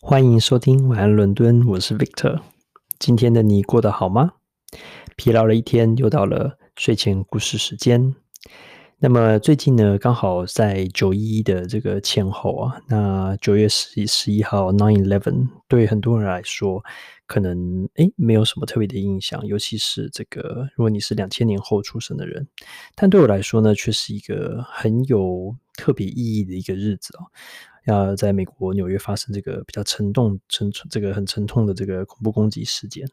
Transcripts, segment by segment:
欢迎收听晚安伦敦，我是 Victor。今天的你过得好吗？疲劳了一天，又到了睡前故事时间。那么最近呢，刚好在九一一的这个前后啊，那九月十一十一号 Nine Eleven，对很多人来说，可能诶没有什么特别的印象，尤其是这个如果你是两千年后出生的人，但对我来说呢，却是一个很有特别意义的一个日子哦。要在美国纽约发生这个比较沉重、沉这个很沉痛的这个恐怖攻击事件。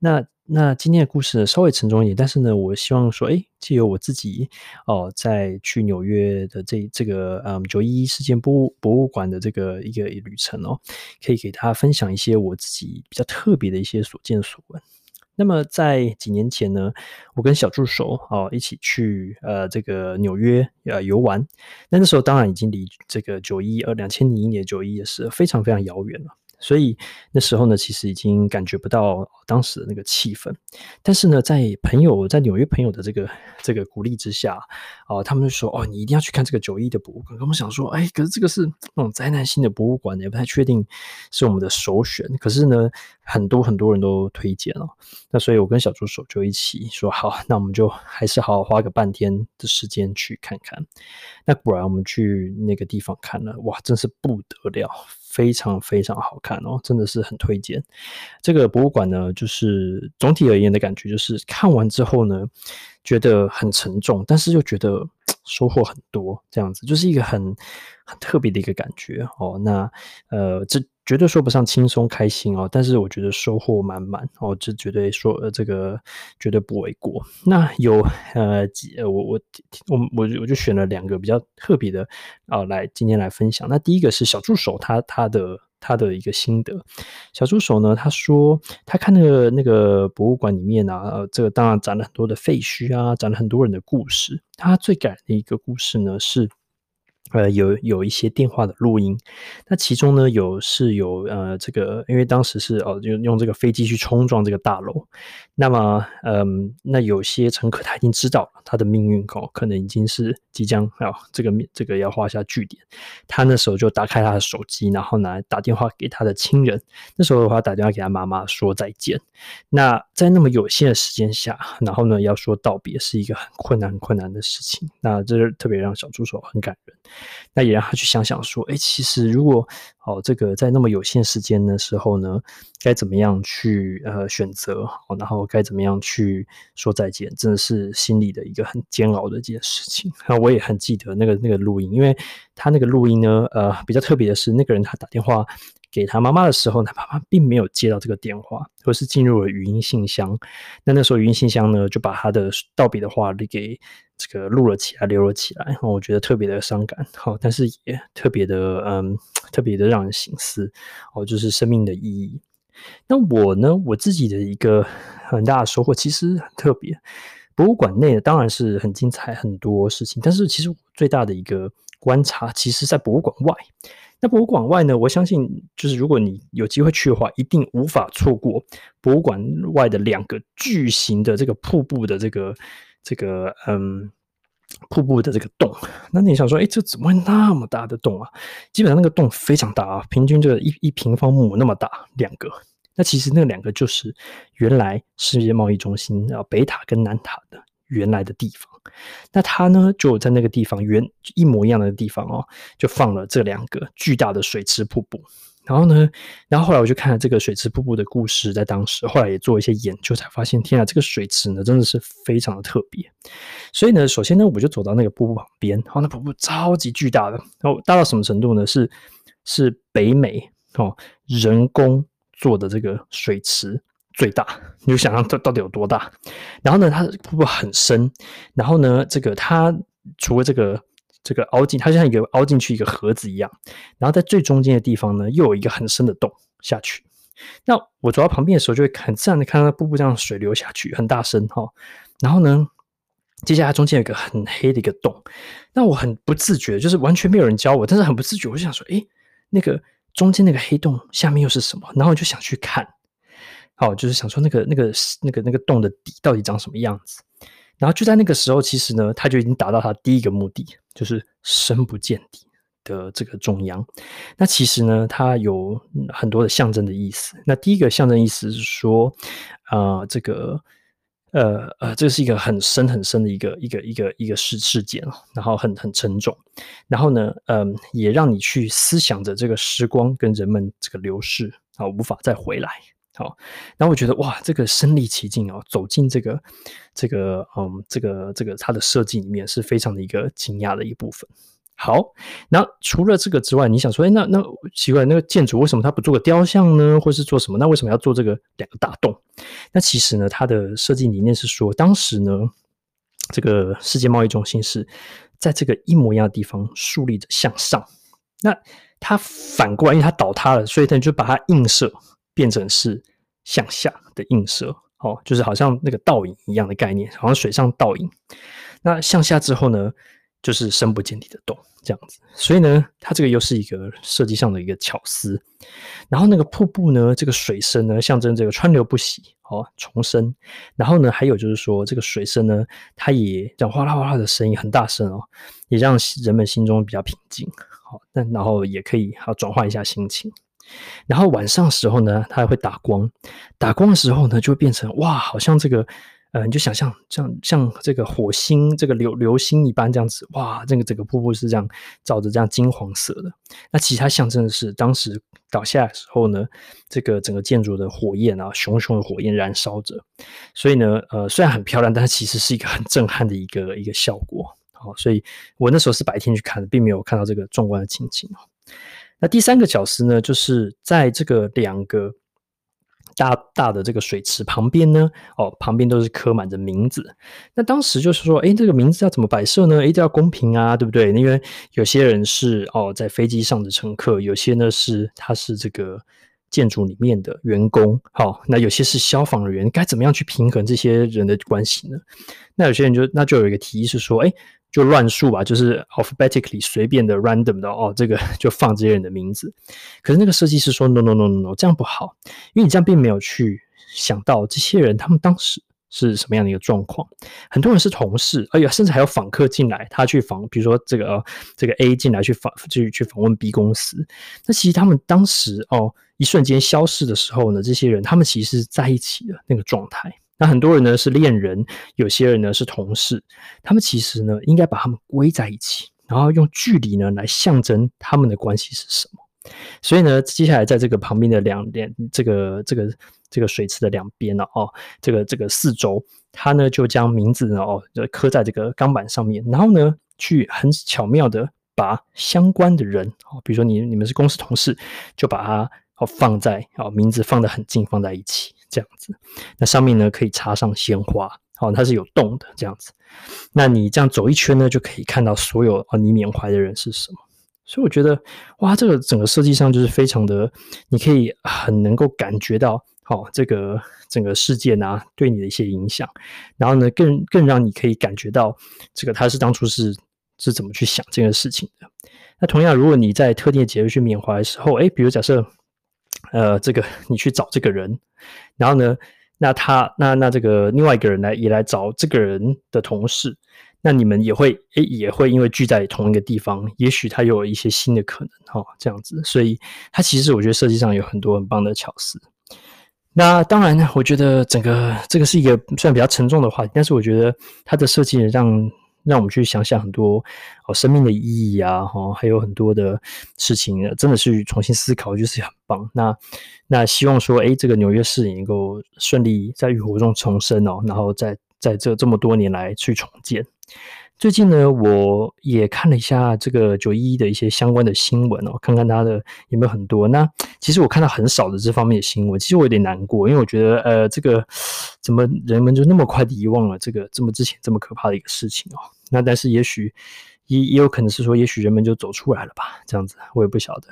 那那今天的故事呢，稍微沉重一点，但是呢，我希望说，哎，借由我自己哦，在去纽约的这这个嗯九一一事件博物博物馆的这个一个旅程哦，可以给大家分享一些我自己比较特别的一些所见所闻。那么在几年前呢，我跟小助手哦一起去呃这个纽约呃游玩。那那时候当然已经离这个九一二两千零一年九一也是非常非常遥远了。所以那时候呢，其实已经感觉不到当时的那个气氛。但是呢，在朋友在纽约朋友的这个这个鼓励之下，啊、他们就说：“哦，你一定要去看这个九一的博物馆。”我们想说：“哎，可是这个是那种灾难性的博物馆，也不太确定是我们的首选。”可是呢，很多很多人都推荐了。那所以我跟小助手就一起说：“好，那我们就还是好好花个半天的时间去看看。”那果然我们去那个地方看了，哇，真是不得了。非常非常好看哦，真的是很推荐。这个博物馆呢，就是总体而言的感觉，就是看完之后呢，觉得很沉重，但是又觉得收获很多，这样子就是一个很很特别的一个感觉哦。那呃，这。绝对说不上轻松开心哦，但是我觉得收获满满哦，这绝对说呃这个绝对不为过。那有呃几我我我我我就选了两个比较特别的啊、来今天来分享。那第一个是小助手他他的他的一个心得。小助手呢他说他看那个那个博物馆里面啊，呃这个当然展了很多的废墟啊，展了很多人的故事。他最感人的一个故事呢是。呃，有有一些电话的录音，那其中呢有是有呃这个，因为当时是哦用用这个飞机去冲撞这个大楼，那么嗯，那有些乘客他已经知道他的命运哦，可能已经是即将啊这个这个要画下句点，他那时候就打开他的手机，然后呢打电话给他的亲人，那时候的话打电话给他妈妈说再见，那在那么有限的时间下，然后呢要说道别是一个很困难很困难的事情，那这是特别让小助手很感人。那也让他去想想说，哎，其实如果哦，这个在那么有限时间的时候呢，该怎么样去呃选择，然后该怎么样去说再见，真的是心里的一个很煎熬的一件事情。那 我也很记得那个那个录音，因为他那个录音呢，呃，比较特别的是，那个人他打电话。给他妈妈的时候，他妈妈并没有接到这个电话，而是进入了语音信箱。那那时候语音信箱呢，就把他的道别的话给这个录了起来，留了起来。我觉得特别的伤感，好，但是也特别的，嗯，特别的让人省思。哦，就是生命的意义。那我呢，我自己的一个很大的收获，其实很特别。博物馆内当然是很精彩，很多事情，但是其实我最大的一个观察，其实在博物馆外。那博物馆外呢？我相信，就是如果你有机会去的话，一定无法错过博物馆外的两个巨型的这个瀑布的这个这个嗯瀑布的这个洞。那你想说，哎，这怎么会那么大的洞啊？基本上那个洞非常大啊，平均就一一平方亩那么大，两个。那其实那两个就是原来世界贸易中心啊，北塔跟南塔的原来的地方。那他呢，就在那个地方原一模一样的地方哦，就放了这两个巨大的水池瀑布。然后呢，然后后来我就看了这个水池瀑布的故事，在当时后来也做一些研究，才发现天啊，这个水池呢真的是非常的特别。所以呢，首先呢，我就走到那个瀑布旁边，哦，那瀑布超级巨大的，然后大到什么程度呢？是是北美哦人工做的这个水池。最大，你就想象它到底有多大？然后呢，它瀑布很深，然后呢，这个它除了这个这个凹进，它就像一个凹进去一个盒子一样。然后在最中间的地方呢，又有一个很深的洞下去。那我走到旁边的时候，就会很自然的看到瀑布这样水流下去，很大声哈。然后呢，接下来中间有个很黑的一个洞。那我很不自觉，就是完全没有人教我，但是很不自觉，我就想说，诶，那个中间那个黑洞下面又是什么？然后我就想去看。好，就是想说那个、那个、那个、那个洞的底到底长什么样子。然后就在那个时候，其实呢，他就已经达到他第一个目的，就是深不见底。的这个中央。那其实呢，它有很多的象征的意思。那第一个象征意思是说，啊、这个。呃呃，这是一个很深很深的一个一个一个一个事事件，然后很很沉重，然后呢，嗯、也让你去思想着这个时光跟人们这个流逝啊，无法再回来，好，然后我觉得哇，这个身临其境啊，走进这个这个嗯这个这个它的设计里面是非常的一个惊讶的一部分。好，那除了这个之外，你想说，哎，那那奇怪，那个建筑为什么它不做个雕像呢？或是做什么？那为什么要做这个两个大洞？那其实呢，它的设计理念是说，当时呢，这个世界贸易中心是在这个一模一样的地方树立着向上。那它反过来，因为它倒塌了，所以它就把它映射变成是向下的映射，哦，就是好像那个倒影一样的概念，好像水上倒影。那向下之后呢，就是深不见底的洞。这样子，所以呢，它这个又是一个设计上的一个巧思。然后那个瀑布呢，这个水声呢，象征这个川流不息，哦，重生。然后呢，还有就是说，这个水声呢，它也这样哗啦哗啦的声音很大声哦，也让人们心中比较平静。好，但然后也可以好转换一下心情。然后晚上时候呢，它还会打光，打光的时候呢，就会变成哇，好像这个。呃，你就想象像像这个火星，这个流流星一般这样子，哇，这个整个瀑布是这样照着这样金黄色的。那其他象征的是当时倒下来的时候呢，这个整个建筑的火焰啊，熊熊的火焰燃烧着。所以呢，呃，虽然很漂亮，但是其实是一个很震撼的一个一个效果。好，所以我那时候是白天去看的，并没有看到这个壮观的情景。那第三个巧思呢，就是在这个两个。大大的这个水池旁边呢，哦，旁边都是刻满着名字。那当时就是说，诶，这个名字要怎么摆设呢？一定要公平啊，对不对？因为有些人是哦，在飞机上的乘客，有些呢是他是这个建筑里面的员工，好、那有些是消防人员，该怎么样去平衡这些人的关系呢？那有些人就那就有一个提议是说，诶。就乱数吧，就是 alphabetically 随便的 random 的哦，这个 就放这些人的名字。可是那个设计师说 no no no no no，这样不好，因为你这样并没有去想到这些人他们当时是什么样的一个状况。很多人是同事，哎呀，甚至还有访客进来，他去访，比如说这个、呃、这个 A 进来去访去去访问 B 公司。那其实他们当时哦，一瞬间消失的时候呢，这些人他们其实是在一起的那个状态。那很多人呢是恋人，有些人呢是同事，他们其实呢应该把他们归在一起，然后用距离呢来象征他们的关系是什么。所以呢，接下来在这个旁边的两边，这个这个这个水池的两边呢，哦，这个这个四周，他呢就将名字呢哦刻在这个钢板上面，然后呢去很巧妙的把相关的人哦，比如说你你们是公司同事，就把它哦放在哦名字放得很近，放在一起。这样子，那上面呢可以插上鲜花，好，它是有洞的这样子。那你这样走一圈呢，就可以看到所有啊你缅怀的人是什么。所以我觉得，哇，这个整个设计上就是非常的，你可以很能够感觉到，好，这个整个事件啊对你的一些影响。然后呢，更更让你可以感觉到，这个他是当初是是怎么去想这件事情的。那同样，如果你在特定的节日去缅怀的时候，诶，比如假设。呃，这个你去找这个人，然后呢，那他那那这个另外一个人来也来找这个人的同事，那你们也会诶也会因为聚在同一个地方，也许他有一些新的可能哈、哦，这样子，所以他其实我觉得设计上有很多很棒的巧思。那当然呢，我觉得整个这个是一个虽然比较沉重的话题，但是我觉得它的设计让。让我们去想想很多哦，生命的意义啊，哈，还有很多的事情，真的是重新思考，就是很棒。那那希望说，哎，这个纽约市也能够顺利在浴火中重生哦，然后在在这这么多年来去重建。最近呢，我也看了一下这个九一一的一些相关的新闻哦，看看它的有没有很多。那其实我看到很少的这方面的新闻，其实我有点难过，因为我觉得呃，这个怎么人们就那么快的遗忘了这个这么之前这么可怕的一个事情哦？那但是也许也也有可能是说，也许人们就走出来了吧，这样子我也不晓得。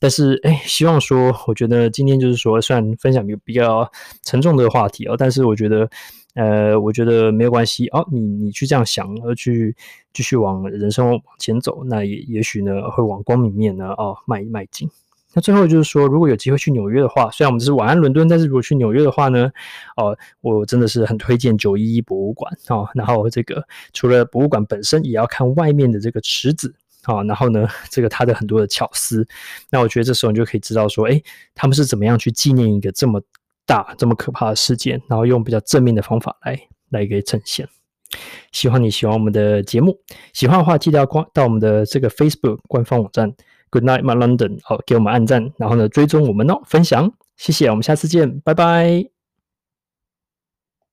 但是哎，希望说，我觉得今天就是说，虽然分享比比较沉重的话题哦，但是我觉得。呃，我觉得没有关系哦。你你去这样想，而去继续往人生往前走，那也也许呢会往光明面呢哦迈迈进。那最后就是说，如果有机会去纽约的话，虽然我们是晚安伦敦，但是如果去纽约的话呢，哦，我真的是很推荐九一一博物馆哦。然后这个除了博物馆本身，也要看外面的这个池子啊，然后呢，这个他的很多的巧思，那我觉得这时候你就可以知道说，哎，他们是怎么样去纪念一个这么大、这么可怕的事件，然后用比较正面的方法来来给呈现。希望你喜欢我们的节目，喜欢的话记得要关到我们的这个 Facebook 官方网站 Good Night My London，好，给我们按赞，然后呢追踪我们哦，分享，谢谢，我们下次见，拜拜。